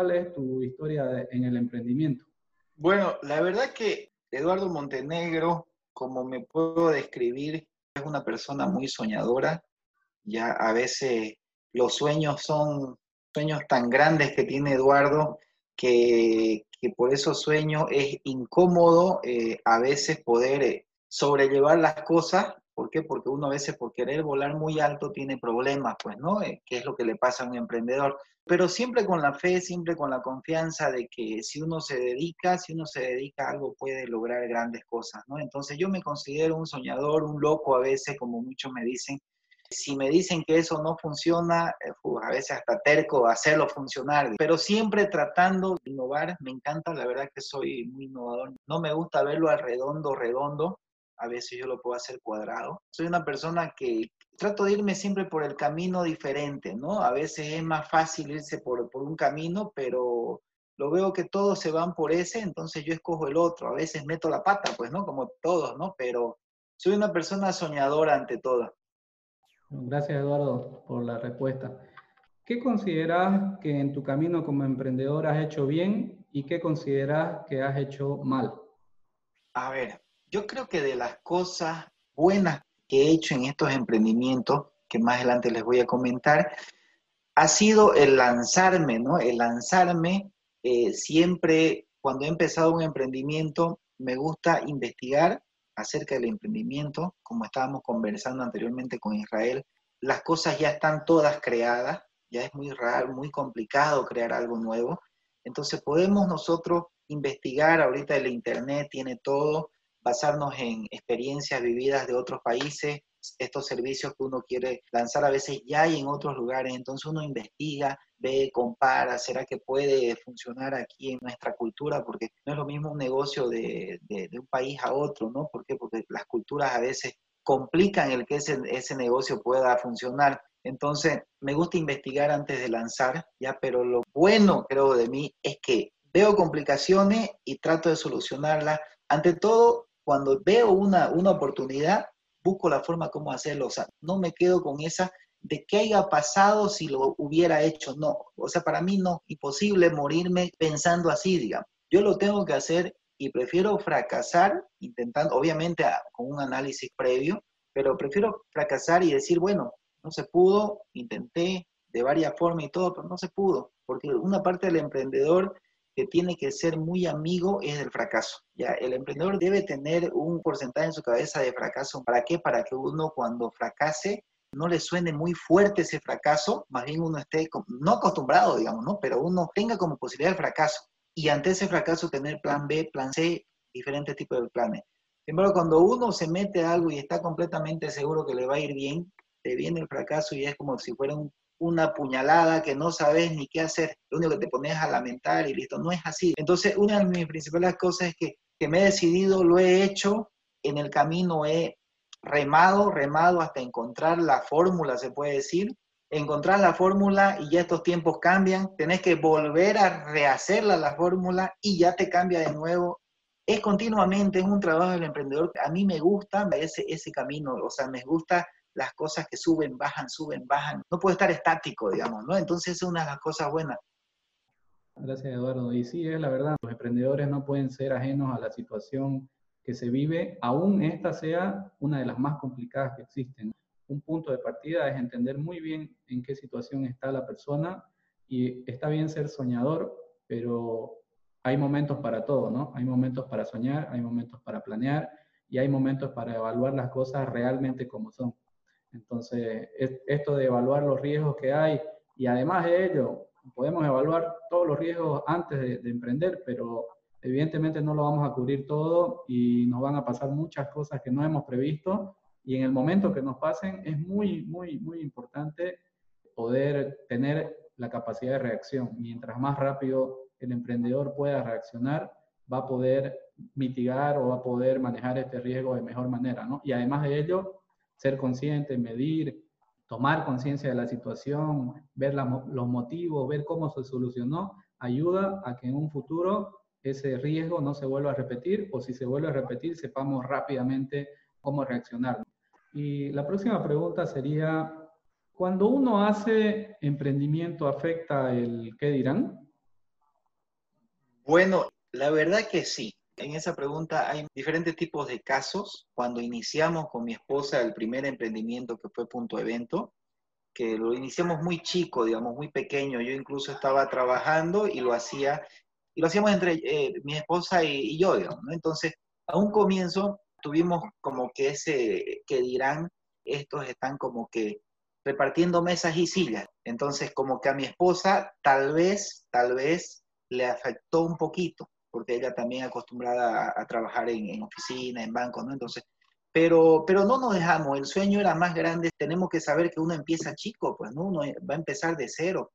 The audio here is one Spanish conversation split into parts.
cuál es tu historia en el emprendimiento. Bueno, la verdad que Eduardo Montenegro, como me puedo describir, es una persona muy soñadora. Ya a veces los sueños son sueños tan grandes que tiene Eduardo que, por esos sueños es incómodo eh, a veces poder eh, sobrellevar las cosas. ¿Por qué? Porque uno a veces por querer volar muy alto tiene problemas, pues, ¿no? Eh, ¿Qué es lo que le pasa a un emprendedor? Pero siempre con la fe, siempre con la confianza de que si uno se dedica, si uno se dedica a algo puede lograr grandes cosas, ¿no? Entonces yo me considero un soñador, un loco a veces, como muchos me dicen, si me dicen que eso no funciona, eh, a veces hasta terco hacerlo funcionar, pero siempre tratando de innovar. Me encanta, la verdad que soy muy innovador. No me gusta verlo al redondo, redondo. A veces yo lo puedo hacer cuadrado. Soy una persona que trato de irme siempre por el camino diferente, ¿no? A veces es más fácil irse por, por un camino, pero lo veo que todos se van por ese, entonces yo escojo el otro. A veces meto la pata, pues, ¿no? Como todos, ¿no? Pero soy una persona soñadora ante todo. Gracias, Eduardo, por la respuesta. ¿Qué consideras que en tu camino como emprendedor has hecho bien y qué consideras que has hecho mal? A ver, yo creo que de las cosas buenas que he hecho en estos emprendimientos, que más adelante les voy a comentar, ha sido el lanzarme, ¿no? El lanzarme eh, siempre, cuando he empezado un emprendimiento, me gusta investigar acerca del emprendimiento, como estábamos conversando anteriormente con Israel, las cosas ya están todas creadas, ya es muy raro, muy complicado crear algo nuevo. Entonces podemos nosotros investigar, ahorita el Internet tiene todo, basarnos en experiencias vividas de otros países, estos servicios que uno quiere lanzar a veces ya hay en otros lugares, entonces uno investiga, ve, compara, será que puede funcionar aquí en nuestra cultura, porque no es lo mismo un negocio de, un país a otro, ¿no? ¿Por qué? Porque las culturas a veces complican el que ese, ese negocio pueda funcionar. Entonces, me gusta investigar antes de lanzar, ya, pero lo bueno, creo, de mí es que veo complicaciones y trato de solucionarlas. Ante todo, cuando veo una, una oportunidad, busco la forma cómo hacerlo. O sea, no me quedo con esa de qué haya pasado si lo hubiera hecho. No, o sea, para mí no, imposible morirme pensando así, digamos. Yo lo tengo que hacer y prefiero fracasar intentando, obviamente con un análisis previo, pero prefiero fracasar y decir, bueno, no se pudo, intenté de varias formas y todo, pero no se pudo, porque una parte del emprendedor que tiene que ser muy amigo es del fracaso. Ya, el emprendedor debe tener un porcentaje en su cabeza de fracaso. ¿Para qué? Para que uno cuando fracase no le suene muy fuerte ese fracaso, más bien uno esté no acostumbrado, digamos, ¿no? Pero uno tenga como posibilidad el fracaso. Y ante ese fracaso tener plan B, plan C, diferentes tipos de planes. Sin embargo, cuando uno se mete a algo y está completamente seguro que le va a ir bien, te viene el fracaso y es como si fuera un una puñalada que no sabes ni qué hacer, lo único que te pones a lamentar y listo, no es así. Entonces, una de mis principales cosas es que, que me he decidido, lo he hecho, en el camino he remado, remado hasta encontrar la fórmula, se puede decir, encontrar la fórmula y ya estos tiempos cambian, tenés que volver a rehacerla la fórmula y ya te cambia de nuevo. Es continuamente, es un trabajo del emprendedor. A mí me gusta ese, ese camino, o sea, me gusta las cosas que suben, bajan, suben, bajan. No puede estar estático, digamos, ¿no? Entonces es una de las cosas buenas. Gracias, Eduardo. Y sí, es la verdad, los emprendedores no pueden ser ajenos a la situación que se vive, aún esta sea una de las más complicadas que existen. Un punto de partida es entender muy bien en qué situación está la persona y está bien ser soñador, pero hay momentos para todo, ¿no? Hay momentos para soñar, hay momentos para planear y hay momentos para evaluar las cosas realmente como son. Entonces, esto de evaluar los riesgos que hay y además de ello, podemos evaluar todos los riesgos antes de, emprender, pero evidentemente no lo vamos a cubrir todo y nos van a pasar muchas cosas que no hemos previsto y en el momento que nos pasen es muy, muy, muy importante poder tener la capacidad de reacción. Mientras más rápido el emprendedor pueda reaccionar, va a poder mitigar o va a poder manejar este riesgo de mejor manera, ¿no? Y además de ello, ser consciente, medir, tomar conciencia de la situación, ver los motivos, ver cómo se solucionó, ayuda a que en un futuro ese riesgo no se vuelva a repetir o si se vuelve a repetir sepamos rápidamente cómo reaccionar. Y la próxima pregunta sería, cuando uno hace emprendimiento afecta el qué dirán? Bueno, la verdad que sí. En esa pregunta hay diferentes tipos de casos. Cuando iniciamos con mi esposa el primer emprendimiento que fue Punto Evento, que lo iniciamos muy chico, digamos, muy pequeño. Yo incluso estaba trabajando y lo hacía, y lo hacíamos entre eh, mi esposa y, yo, digamos. Entonces, a un comienzo tuvimos como que ese, que dirán, estos están como que repartiendo mesas y sillas. Entonces, como que a mi esposa tal vez, tal vez le afectó un poquito, porque ella también acostumbrada a, trabajar en, en, oficina, en banco, ¿no? Entonces, pero, pero no nos dejamos, el sueño era más grande, tenemos que saber que uno empieza chico, pues, ¿no? Uno va a empezar de cero.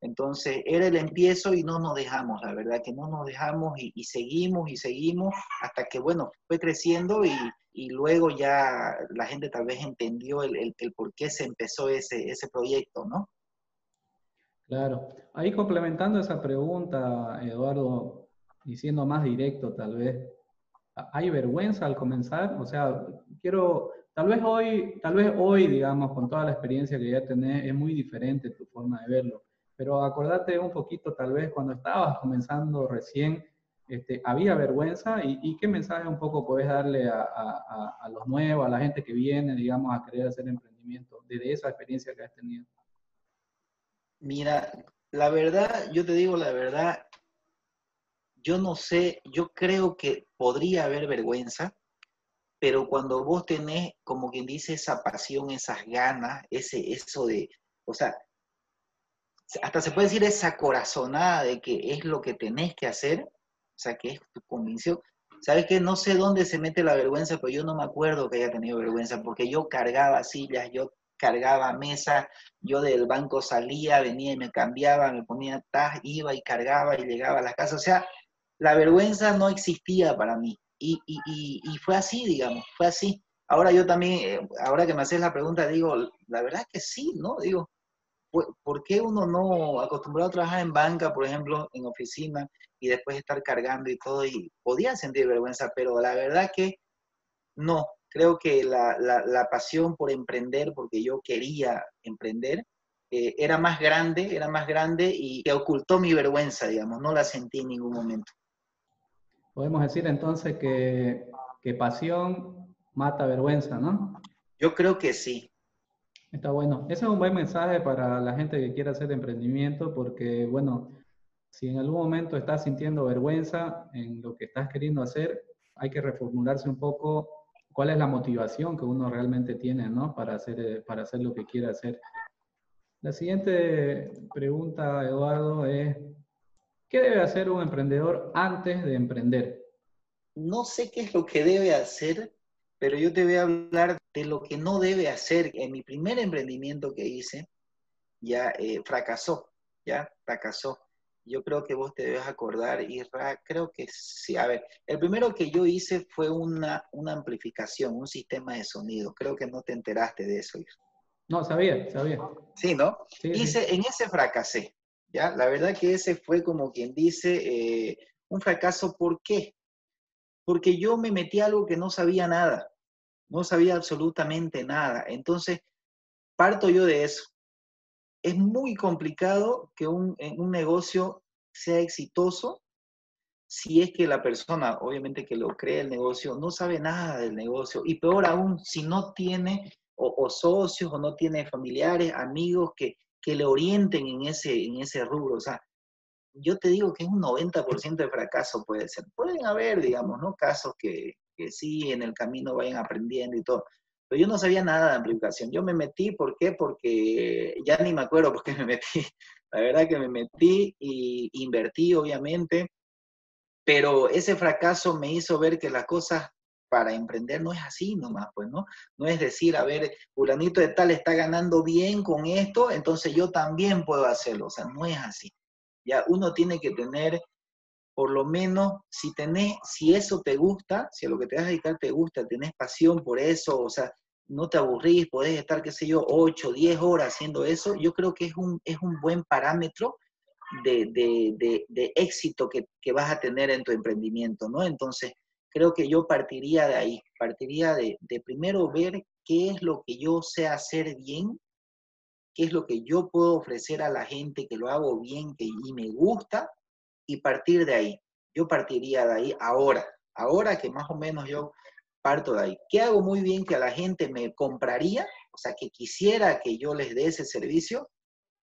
Entonces, era el empiezo y no nos dejamos, la verdad que no nos dejamos y, seguimos y seguimos hasta que, bueno, fue creciendo y, y, luego ya la gente tal vez entendió el, el, el por qué se empezó ese, ese proyecto, ¿no? Claro. Ahí complementando esa pregunta, Eduardo, y siendo más directo tal vez, ¿hay vergüenza al comenzar? O sea, quiero, tal vez hoy, tal vez hoy, digamos, con toda la experiencia que ya tenés, es muy diferente tu forma de verlo. Pero acordate un poquito, tal vez, cuando estabas comenzando recién, este, ¿había vergüenza? ¿Y, qué mensaje un poco podés darle a, a, a, los nuevos, a la gente que viene, digamos, a querer hacer emprendimiento, desde esa experiencia que has tenido? Mira, la verdad, yo te digo la verdad, yo no sé, yo creo que podría haber vergüenza, pero cuando vos tenés, como quien dice, esa pasión, esas ganas, ese, eso de, o sea, hasta se puede decir esa corazonada de que es lo que tenés que hacer, o sea, que es tu convicción. ¿Sabes qué? No sé dónde se mete la vergüenza, pero yo no me acuerdo que haya tenido vergüenza, porque yo cargaba sillas, yo cargaba mesa, yo del banco salía, venía y me cambiaba, me ponía taj, iba y cargaba y llegaba a la casa. O sea, la vergüenza no existía para mí. Y, y, y, fue así, digamos, fue así. Ahora yo también, eh, ahora que me haces la pregunta, digo, la verdad es que sí, ¿no? Digo, ¿por qué uno no acostumbrado a trabajar en banca, por ejemplo, en oficina, y después estar cargando y todo, y podía sentir vergüenza, pero la verdad que no, creo que la, la, pasión por emprender, porque yo quería emprender, eh, era más grande, era más grande y que ocultó mi vergüenza, digamos, no la sentí en ningún momento. Podemos decir entonces que, que pasión mata vergüenza, ¿no? Yo creo que sí. Está bueno. Ese es un buen mensaje para la gente que quiera hacer emprendimiento, porque, bueno, si en algún momento estás sintiendo vergüenza en lo que estás queriendo hacer, hay que reformularse un poco cuál es la motivación que uno realmente tiene, ¿no? Para hacer, para hacer lo que quiere hacer. La siguiente pregunta, Eduardo, es, ¿qué debe hacer un emprendedor antes de emprender? No sé qué es lo que debe hacer, pero yo te voy a hablar de lo que no debe hacer. En mi primer emprendimiento que hice, ya eh, fracasó, ya fracasó. Yo creo que vos te debes acordar, Isra, creo que sí. A ver, el primero que yo hice fue una, una amplificación, un sistema de sonido. Creo que no te enteraste de eso, Isra. No, sabía, sabía. Sí, ¿no? hice, En ese fracasé, ¿ya? La verdad que ese fue como quien dice eh, un fracaso. ¿Por qué? Porque yo me metí a algo que no sabía nada. No sabía absolutamente nada. Entonces, parto yo de eso es muy complicado que un, un negocio sea exitoso si es que la persona, obviamente que lo cree el negocio, no sabe nada del negocio. Y peor aún, si no tiene o, socios o no tiene familiares, amigos que, que le orienten en ese, en ese rubro. O sea, yo te digo que es un 90% de fracaso puede ser. Pueden haber, digamos, ¿no? Casos que, que sí en el camino vayan aprendiendo y todo. Pero yo no sabía nada de amplificación. Yo me metí, ¿por qué? Porque ya ni me acuerdo por qué me metí. La verdad que me metí y invertí, obviamente, pero ese fracaso me hizo ver que las cosas para emprender no es así nomás, pues, ¿no? No es decir, a ver, fulanito de tal está ganando bien con esto, entonces yo también puedo hacerlo. O sea, no es así. Ya uno tiene que tener por lo menos si tenés, si eso te gusta, si a lo que te vas a dedicar te gusta, tenés pasión por eso, o sea, no te aburrís, podés estar, qué sé yo, 8, 10 horas haciendo eso, yo creo que es un, es un buen parámetro de, de, de, éxito que, que, vas a tener en tu emprendimiento, ¿no? Entonces, creo que yo partiría de ahí, partiría de, de primero ver qué es lo que yo sé hacer bien, qué es lo que yo puedo ofrecer a la gente que lo hago bien que, y me gusta, y partir de ahí. yo partiría de ahí ahora, ahora que más o menos yo parto de ahí. ¿Qué hago muy bien que a la gente me compraría? O sea, que quisiera que yo les dé ese servicio.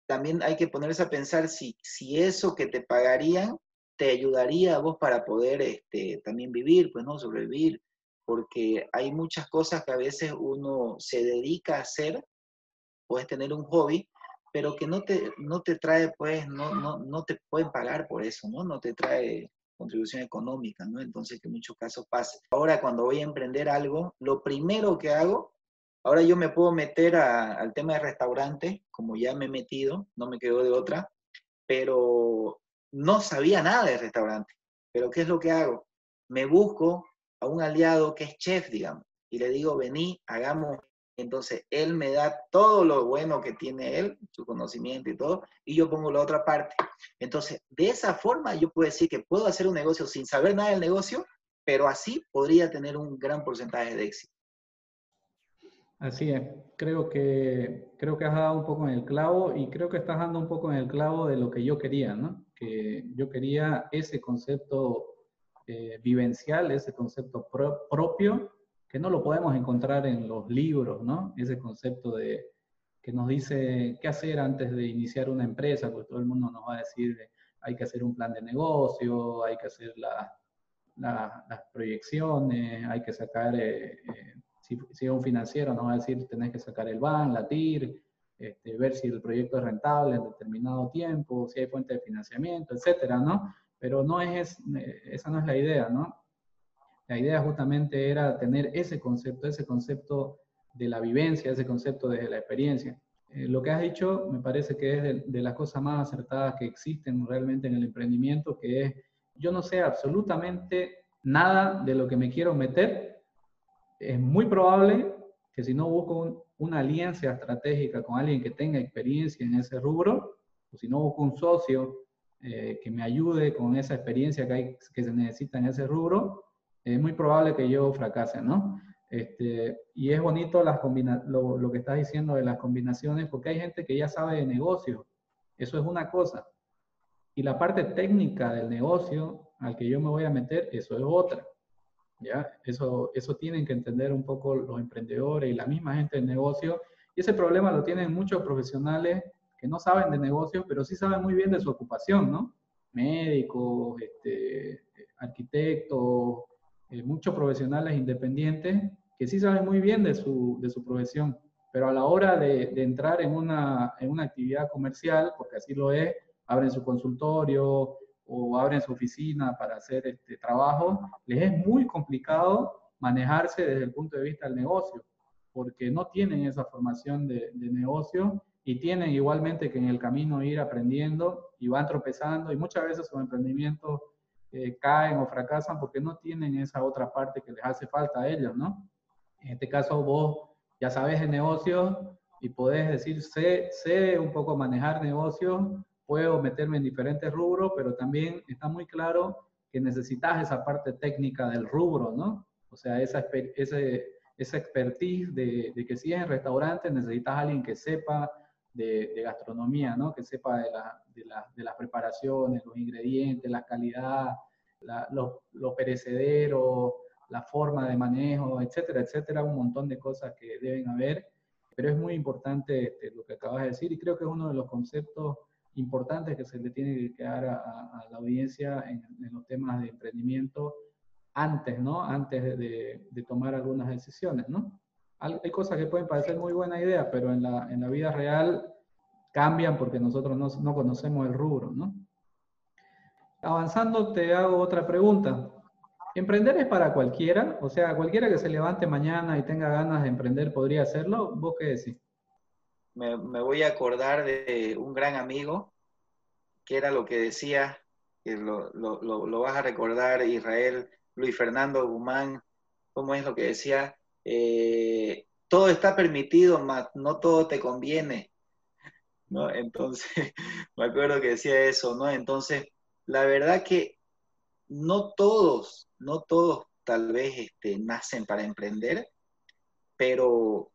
También hay que ponerse a pensar si, si eso que te pagarían te ayudaría a vos para poder este, también vivir, pues no sobrevivir, porque hay muchas cosas que a veces uno se dedica a hacer, puedes tener un hobby, pero que no te, no te trae, pues, no, no, no te pueden pagar por eso, ¿no? No te trae contribución económica, ¿no? Entonces, que en muchos casos pasa. Ahora, cuando voy a emprender algo, lo primero que hago, ahora yo me puedo meter al tema de restaurante, como ya me he metido, no me quedo de otra, pero no sabía nada de restaurante. Pero ¿qué es lo que hago? Me busco a un aliado que es chef, digamos, y le digo, vení, hagamos entonces, él me da todo lo bueno que tiene él, su conocimiento y todo, y yo pongo la otra parte. Entonces, de esa forma yo puedo decir que puedo hacer un negocio sin saber nada del negocio, pero así podría tener un gran porcentaje de éxito. Así es, creo que, creo que has dado un poco en el clavo y creo que estás dando un poco en el clavo de lo que yo quería, ¿no? Que yo quería ese concepto eh, vivencial, ese concepto propio que no lo podemos encontrar en los libros, ¿no? Ese concepto de que nos dice qué hacer antes de iniciar una empresa, porque todo el mundo nos va a decir hay que hacer un plan de negocio, hay que hacer las proyecciones, hay que sacar, eh, eh, si, si, es un financiero nos va a decir tenés que sacar el BAN, la TIR, este, ver si el proyecto es rentable en determinado tiempo, si hay fuente de financiamiento, etcétera, ¿no? Pero no es, esa no es la idea, ¿no? La idea justamente era tener ese concepto, ese concepto de la vivencia, ese concepto de la experiencia. Eh, lo que has dicho me parece que es de, las cosas más acertadas que existen realmente en el emprendimiento, que es, yo no sé absolutamente nada de lo que me quiero meter, es muy probable que si no busco una alianza estratégica con alguien que tenga experiencia en ese rubro, o si no busco un socio eh, que me ayude con esa experiencia que, hay, que se necesita en ese rubro, es muy probable que yo fracase, ¿no? Este, y es bonito las lo, lo, que estás diciendo de las combinaciones, porque hay gente que ya sabe de negocio, eso es una cosa. Y la parte técnica del negocio al que yo me voy a meter, eso es otra. ¿Ya? Eso, eso tienen que entender un poco los emprendedores y la misma gente del negocio. Y ese problema lo tienen muchos profesionales que no saben de negocio, pero sí saben muy bien de su ocupación, ¿no? Médicos, este, arquitectos, eh, muchos profesionales independientes que sí saben muy bien de su, de su profesión, pero a la hora de, de entrar en una, en una actividad comercial, porque así lo es, abren su consultorio o abren su oficina para hacer este trabajo, les es muy complicado manejarse desde el punto de vista del negocio, porque no tienen esa formación de, de negocio y tienen igualmente que en el camino ir aprendiendo y van tropezando y muchas veces sus emprendimientos caen o fracasan porque no tienen esa otra parte que les hace falta a ellos, ¿no? En este caso vos ya sabes de negocios y podés decir, sé, sé un poco manejar negocios, puedo meterme en diferentes rubros, pero también está muy claro que necesitas esa parte técnica del rubro, ¿no? O sea, esa, ese, esa expertise de, de que si es en restaurante necesitas a alguien que sepa de, gastronomía, ¿no? Que sepa de, de, las preparaciones, los ingredientes, la calidad, los, los, perecederos, la forma de manejo, etcétera, etcétera, un montón de cosas que deben haber. Pero es muy importante este, lo que acabas de decir y creo que es uno de los conceptos importantes que se le tiene que quedar a, la audiencia en, los temas de emprendimiento antes, ¿no? Antes de, de tomar algunas decisiones, ¿no? hay cosas que pueden parecer muy buena idea, pero en la, en la vida real cambian porque nosotros no, no, conocemos el rubro, ¿no? Avanzando, te hago otra pregunta. ¿Emprender es para cualquiera? O sea, cualquiera que se levante mañana y tenga ganas de emprender podría hacerlo. ¿Vos qué decís? Me, voy a acordar de un gran amigo que era lo que decía, que lo, lo, lo, lo vas a recordar, Israel, Luis Fernando Guzmán, ¿cómo es lo que decía? Eh, todo está permitido, mas no todo te conviene. ¿no? Entonces, me acuerdo que decía eso, ¿no? Entonces, la verdad que no todos, no todos tal vez este, nacen para emprender, pero,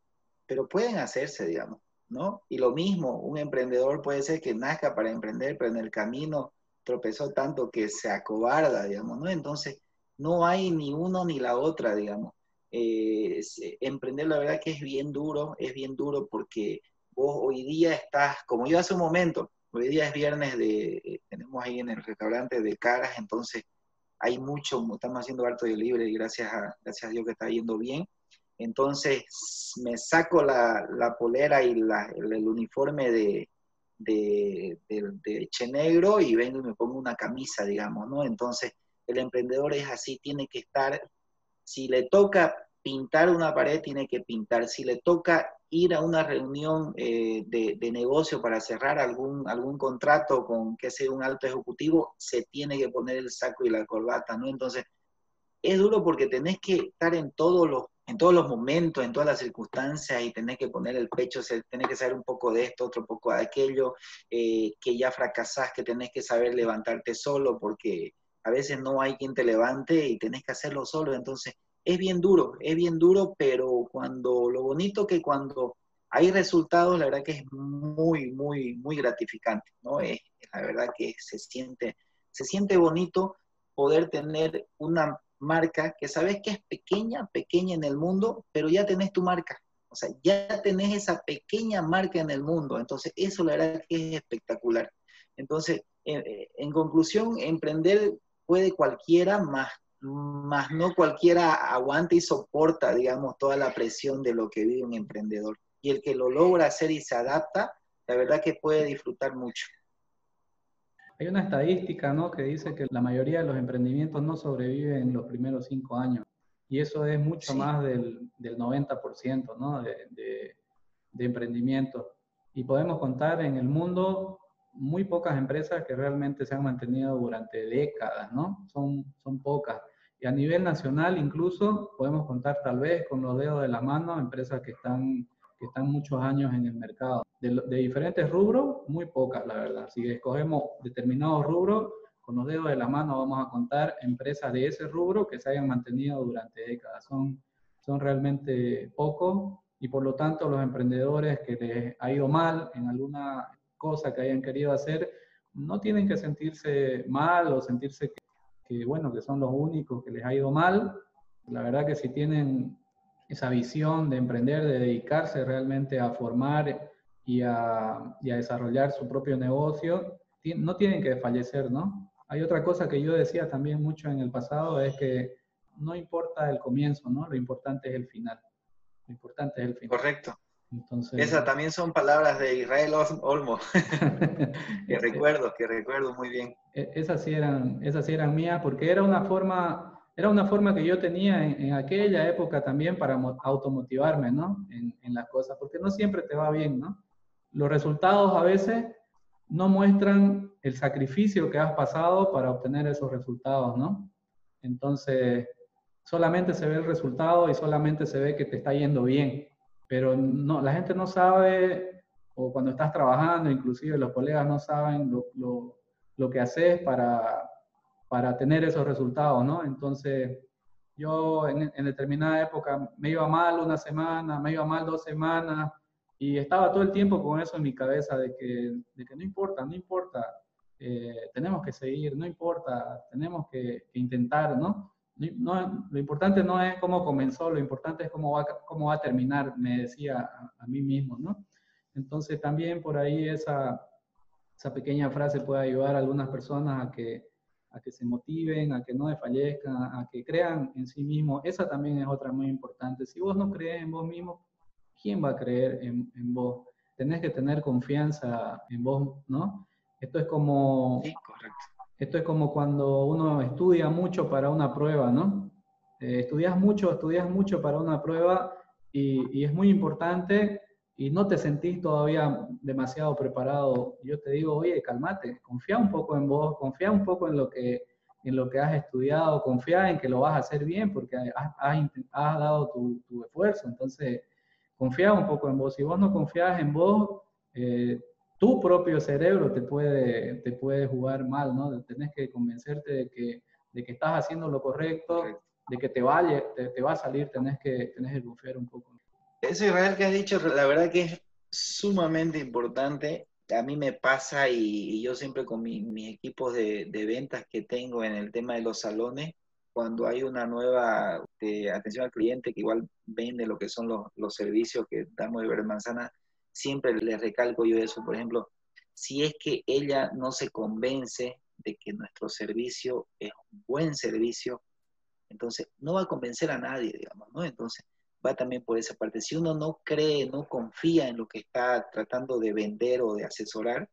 pero pueden hacerse, digamos, ¿no? Y lo mismo, un emprendedor puede ser que nazca para emprender, pero en el camino tropezó tanto que se acobarda, digamos, ¿no? Entonces, no hay ni uno ni la otra, digamos. Eh, emprender la verdad que es bien duro, es bien duro porque vos hoy día estás, como yo hace un momento, hoy día es viernes de, eh, tenemos ahí en el restaurante de caras, entonces hay mucho, estamos haciendo harto de libre y gracias a, gracias a Dios que está yendo bien. Entonces me saco la, la polera y el, uniforme de, de, de, Che Negro y vengo y me pongo una camisa, digamos, ¿no? Entonces el emprendedor es así, tiene que estar, si le toca pintar una pared, tiene que pintar, si le toca ir a una reunión eh, de, de, negocio para cerrar algún, algún contrato con, que sea un alto ejecutivo, se tiene que poner el saco y la corbata, ¿no? Entonces, es duro porque tenés que estar en todos los en todos los momentos, en todas las circunstancias y tenés que poner el pecho, tenés que saber un poco de esto, otro poco de aquello, eh, que ya fracasás, que tenés que saber levantarte solo porque a veces no hay quien te levante y tenés que hacerlo solo. Entonces, es bien duro, es bien duro, pero cuando lo bonito que cuando hay resultados, la verdad que es muy, muy, muy gratificante, ¿no? Es, la verdad que se siente, se siente bonito poder tener una marca que sabes que es pequeña, pequeña en el mundo, pero ya tenés tu marca. O sea, ya tenés esa pequeña marca en el mundo. Entonces, eso la verdad que es espectacular. Entonces, en conclusión, emprender puede cualquiera, más, más no cualquiera aguanta y soporta, digamos, toda la presión de lo que vive un emprendedor. Y el que lo logra hacer y se adapta, la verdad que puede disfrutar mucho. Hay una estadística ¿no? que dice que la mayoría de los emprendimientos no sobreviven en los primeros cinco años. Y eso es mucho más del, del 90% ¿no? de, de, de emprendimientos. Y podemos contar en el mundo muy pocas empresas que realmente se han mantenido durante décadas, ¿no? Son, son pocas. Y a nivel nacional incluso podemos contar tal vez con los dedos de la mano empresas que están que están muchos años en el mercado. De, diferentes rubros, muy pocas, la verdad. Si escogemos determinados rubros, con los dedos de la mano vamos a contar empresas de ese rubro que se hayan mantenido durante décadas. Son, son realmente pocos y por lo tanto los emprendedores que les ha ido mal en alguna cosa que hayan querido hacer, no tienen que sentirse mal o sentirse que, que bueno, que son los únicos que les ha ido mal. La verdad que si tienen esa visión de emprender, de dedicarse realmente a formar y a, desarrollar su propio negocio, no tienen que fallecer, ¿no? Hay otra cosa que yo decía también mucho en el pasado, es que no importa el comienzo, ¿no? Lo importante es el final. Lo importante es el final. Correcto. Entonces, Esas también son palabras de Israel Olmo, que recuerdo, que recuerdo muy bien. E, esas sí, eran, esas sí eran mías, porque era una forma era una forma que yo tenía en, aquella época también para automotivarme, ¿no? En, en, las cosas, porque no siempre te va bien, ¿no? Los resultados a veces no muestran el sacrificio que has pasado para obtener esos resultados, ¿no? Entonces, solamente se ve el resultado y solamente se ve que te está yendo bien, pero no, la gente no sabe, o cuando estás trabajando, inclusive los colegas no saben lo, lo, lo que haces para para tener esos resultados, ¿no? Entonces, yo en, determinada época me iba mal una semana, me iba mal dos semanas, y estaba todo el tiempo con eso en mi cabeza de que, de que no importa, no importa, eh, tenemos que seguir, no importa, tenemos que, intentar, ¿no? ¿no? Lo importante no es cómo comenzó, lo importante es cómo va, cómo va a terminar, me decía a, a mí mismo, ¿no? Entonces también por ahí esa, esa pequeña frase puede ayudar a algunas personas a que a que se motiven, a que no desfallezcan, a que crean en sí mismos. Esa también es otra muy importante. Si vos no crees en vos mismo, ¿quién va a creer en, en vos? Tenés que tener confianza en vos, ¿no? Esto es como... Sí, correcto. Esto es como cuando uno estudia mucho para una prueba, ¿no? Eh, estudias mucho, estudias mucho para una prueba y, y es muy importante y no te sentís todavía demasiado preparado, yo te digo, oye, calmate, confía un poco en vos, confía un poco en lo que, en lo que has estudiado, confía en que lo vas a hacer bien porque has, has, dado tu, tu, esfuerzo, entonces confía un poco en vos. Si vos no confías en vos, eh, tu propio cerebro te puede, te puede jugar mal, ¿no? Tenés que convencerte de que, de que estás haciendo lo correcto, de que te, vaya, te, te va a salir, tenés que, tenés que confiar un poco eso Israel que has dicho, la verdad que es sumamente importante a mí me pasa y, yo siempre con mis equipos de, ventas que tengo en el tema de los salones, cuando hay una nueva de atención al cliente que igual vende lo que son los, servicios que damos de Verde Manzana, siempre le recalco yo eso. Por ejemplo, si es que ella no se convence de que nuestro servicio es un buen servicio, entonces no va a convencer a nadie, digamos, ¿no? Entonces va también por esa parte. Si uno no cree, no confía en lo que está tratando de vender o de asesorar,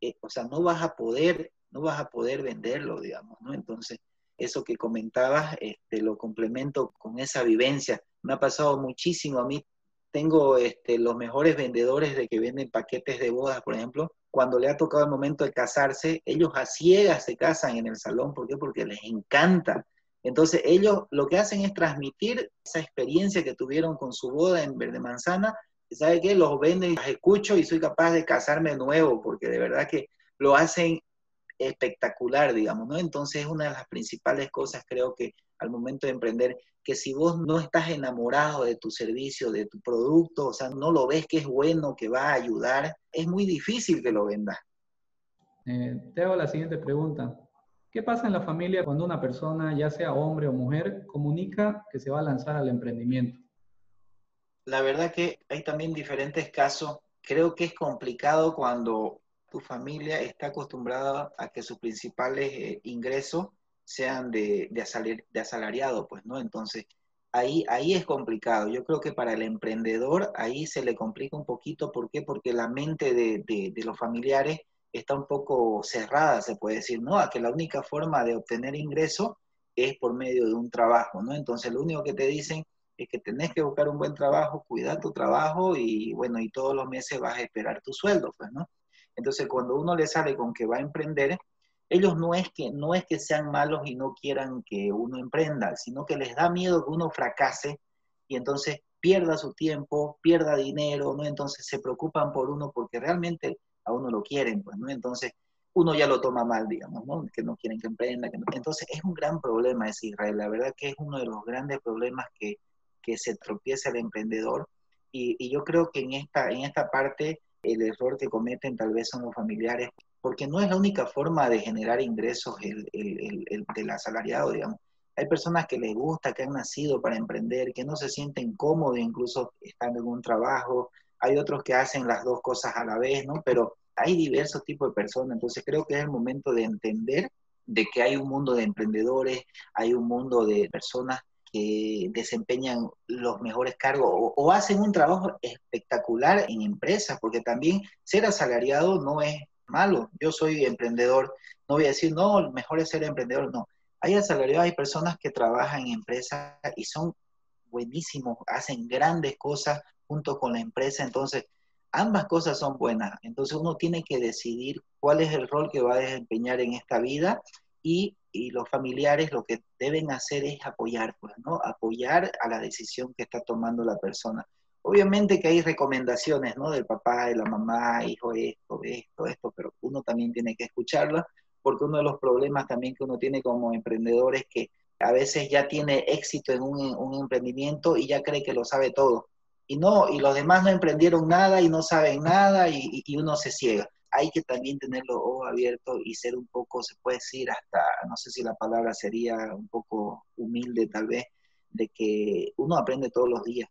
eh, o sea, no vas a poder, no vas a poder venderlo, digamos, ¿no? Entonces, eso que comentabas, este, lo complemento con esa vivencia. Me ha pasado muchísimo a mí. Tengo este, los mejores vendedores de que venden paquetes de bodas, por ejemplo. Cuando le ha tocado el momento de casarse, ellos a ciegas se casan en el salón. ¿Por qué? Porque les encanta entonces ellos lo que hacen es transmitir esa experiencia que tuvieron con su boda en Verde Manzana. ¿Sabe qué? Los venden, los escucho y soy capaz de casarme nuevo, porque de verdad que lo hacen espectacular, digamos, ¿no? Entonces es una de las principales cosas, creo que al momento de emprender, que si vos no estás enamorado de tu servicio, de tu producto, o sea, no lo ves que es bueno, que va a ayudar, es muy difícil que lo vendas. Eh, te hago la siguiente pregunta. ¿Qué pasa en la familia cuando una persona, ya sea hombre o mujer, comunica que se va a lanzar al emprendimiento? La verdad que hay también diferentes casos. Creo que es complicado cuando tu familia está acostumbrada a que sus principales eh, ingresos sean de, de, asalariado, pues, ¿no? Entonces, ahí, ahí es complicado. Yo creo que para el emprendedor ahí se le complica un poquito. ¿Por qué? Porque la mente de, de los familiares está un poco cerrada, se puede decir, ¿no? A que la única forma de obtener ingreso es por medio de un trabajo, ¿no? Entonces lo único que te dicen es que tenés que buscar un buen trabajo, cuidar tu trabajo y bueno, y todos los meses vas a esperar tu sueldo, pues, ¿no? Entonces cuando uno le sale con que va a emprender, ellos no es que no es que sean malos y no quieran que uno emprenda, sino que les da miedo que uno fracase y entonces pierda su tiempo, pierda dinero, ¿no? Entonces se preocupan por uno porque realmente a uno lo quieren, pues, ¿no? Entonces, uno ya lo toma mal, digamos, ¿no? Que no quieren que emprenda. Entonces, es un gran problema ese Israel. La verdad que es uno de los grandes problemas que, que se tropieza el emprendedor. Y, y, yo creo que en esta, en esta parte el error que cometen tal vez son los familiares, porque no es la única forma de generar ingresos el, el, el, del asalariado, digamos. Hay personas que les gusta, que han nacido para emprender, que no se sienten cómodos incluso estando en un trabajo, hay otros que hacen las dos cosas a la vez, ¿no? Pero hay diversos tipos de personas, entonces creo que es el momento de entender de que hay un mundo de emprendedores, hay un mundo de personas que desempeñan los mejores cargos o, hacen un trabajo espectacular en empresas, porque también ser asalariado no es malo. Yo soy emprendedor, no voy a decir, no, mejor es ser emprendedor, no. Hay asalariados, hay personas que trabajan en empresas y son buenísimos, hacen grandes cosas, junto con la empresa. Entonces, ambas cosas son buenas. Entonces, uno tiene que decidir cuál es el rol que va a desempeñar en esta vida y, los familiares lo que deben hacer es apoyar, pues, ¿no? Apoyar a la decisión que está tomando la persona. Obviamente que hay recomendaciones, ¿no? Del papá, de la mamá, hijo, esto, esto, esto, pero uno también tiene que escucharla, porque uno de los problemas también que uno tiene como emprendedor es que a veces ya tiene éxito en un, un emprendimiento y ya cree que lo sabe todo y no, y los demás no emprendieron nada y no saben nada y, uno se ciega. Hay que también tener los ojos abiertos y ser un poco, se puede decir hasta, no sé si la palabra sería un poco humilde tal vez, de que uno aprende todos los días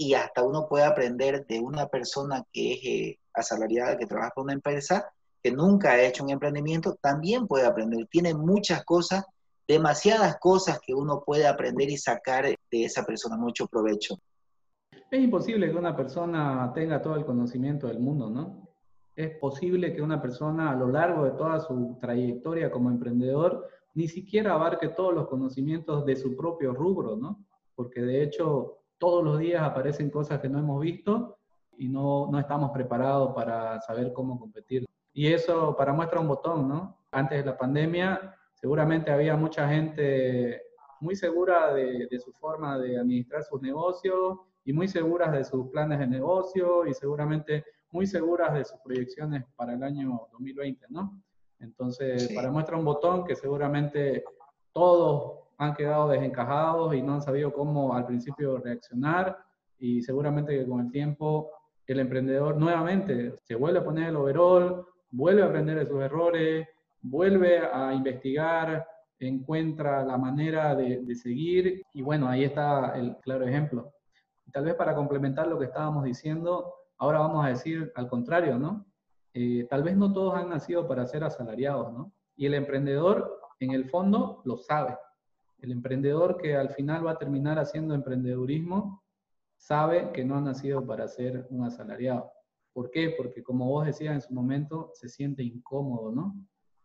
y hasta uno puede aprender de una persona que es eh, asalariada, que trabaja con una empresa, que nunca ha hecho un emprendimiento, también puede aprender. Tiene muchas cosas, demasiadas cosas que uno puede aprender y sacar de esa persona mucho provecho. Es imposible que una persona tenga todo el conocimiento del mundo, ¿no? Es posible que una persona a lo largo de toda su trayectoria como emprendedor ni siquiera abarque todos los conocimientos de su propio rubro, ¿no? Porque de hecho todos los días aparecen cosas que no hemos visto y no, no estamos preparados para saber cómo competir. Y eso para muestra un botón, ¿no? Antes de la pandemia seguramente había mucha gente muy segura de, de su forma de administrar sus negocios, y muy seguras de sus planes de negocio y seguramente muy seguras de sus proyecciones para el año 2020, ¿no? Entonces, para muestra un botón que seguramente todos han quedado desencajados y no han sabido cómo al principio reaccionar y seguramente que con el tiempo el emprendedor nuevamente se vuelve a poner el overall, vuelve a aprender de sus errores, vuelve a investigar, encuentra la manera de, de seguir y bueno, ahí está el claro ejemplo. Tal vez para complementar lo que estábamos diciendo, ahora vamos a decir al contrario, ¿no? Eh, tal vez no todos han nacido para ser asalariados, ¿no? Y el emprendedor, en el fondo, lo sabe. El emprendedor que al final va a terminar haciendo emprendedurismo, sabe que no ha nacido para ser un asalariado. ¿Por qué? Porque como vos decías en su momento, se siente incómodo, ¿no?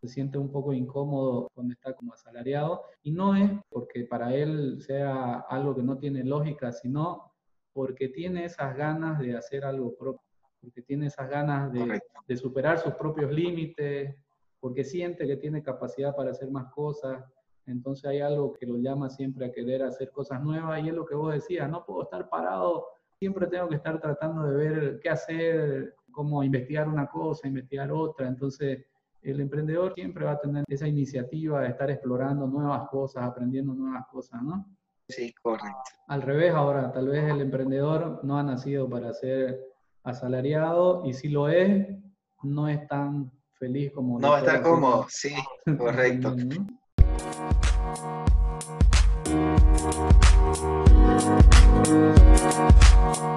Se siente un poco incómodo cuando está como asalariado y no es porque para él sea algo que no tiene lógica, sino porque tiene esas ganas de hacer algo propio porque tiene esas ganas de, superar sus propios límites, porque siente que tiene capacidad para hacer más cosas. Entonces hay algo que lo llama siempre a querer hacer cosas nuevas y es lo que vos decías, no puedo estar parado, siempre tengo que estar tratando de ver qué hacer, cómo investigar una cosa, investigar otra. Entonces el emprendedor siempre va a tener esa iniciativa de estar explorando nuevas cosas, aprendiendo nuevas cosas, ¿no? Sí, correcto. Al revés ahora, tal vez el emprendedor no ha nacido para ser asalariado y si lo es, no es tan feliz como... No está cómodo, sí, correcto.